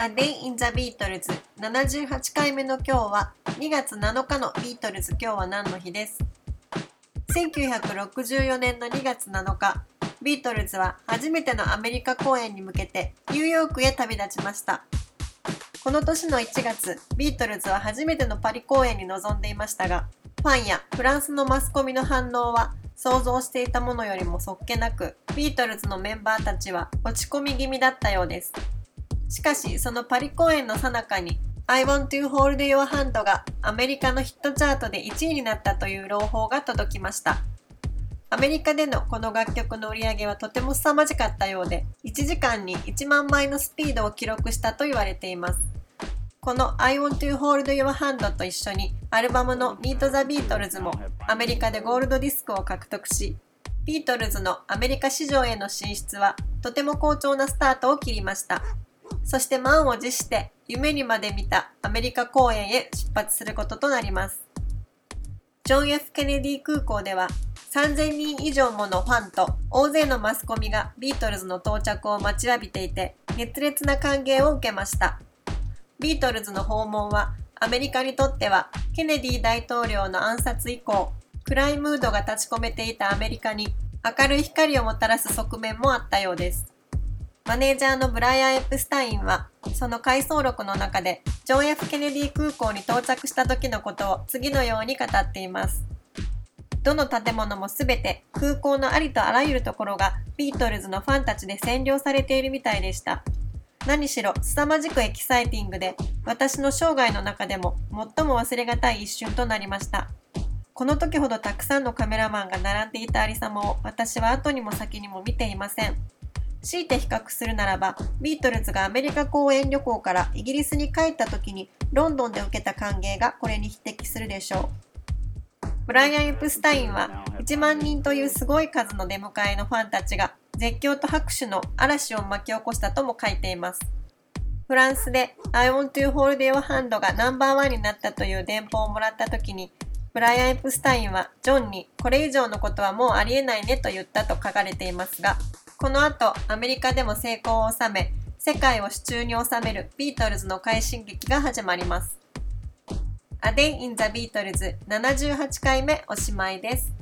A Day in the Beatles 78回目の今日は2月7日のビートルズ今日は何の日です？1964年の2月7日。ビートルズは初めてのアメリカ公演に向けてニューヨークへ旅立ちました。この年の1月ビートルズは初めてのパリ公演に臨んでいましたがファンやフランスのマスコミの反応は想像していたものよりもそっけなくビートルズのメンバーたちは落ち込み気味だったようです。しかし、そのパリ公演の最中に I want to hold your hand がアメリカのヒットチャートで1位になったという朗報が届きました。アメリカでのこの楽曲の売り上げはとても凄まじかったようで、1時間に1万倍のスピードを記録したと言われています。この I want to hold your hand と一緒にアルバムの Meet the Beatles もアメリカでゴールドディスクを獲得し、ビートルズのアメリカ市場への進出はとても好調なスタートを切りました。そして満を持して夢にまで見たアメリカ公演へ出発することとなります。ジョン・ F・ ケネディ空港では3000人以上ものファンと大勢のマスコミがビートルズの到着を待ちわびていて熱烈な歓迎を受けました。ビートルズの訪問はアメリカにとってはケネディ大統領の暗殺以降暗いムードが立ち込めていたアメリカに明るい光をもたらす側面もあったようです。マネージャーのブライアン・エプスタインは、その回想録の中で、ジョン・ F・ ケネディ空港に到着した時のことを次のように語っています。どの建物もすべて空港のありとあらゆるところがビートルズのファンたちで占領されているみたいでした。何しろ凄まじくエキサイティングで私の生涯の中でも最も忘れがたい一瞬となりました。この時ほどたくさんのカメラマンが並んでいたありさまを私は後にも先にも見ていません。強いて比較するならば、ビートルズがアメリカ公演旅行からイギリスに帰った時にロンドンで受けた歓迎がこれに匹敵するでしょう。ブライアン・エプスタインは1万人というすごい数の出迎えのファンたちが絶叫と拍手の嵐を巻き起こしたとも書いています。フランスで I want to hold your hand がナンバーワンになったという電報をもらった時にブライアン・エプスタインはジョンにこれ以上のことはもうありえないねと言ったと書かれていますがこの後、アメリカでも成功を収め、世界を手中に収めるビートルズの快進撃が始まります。A Day in the Beatles 78回目おしまいです。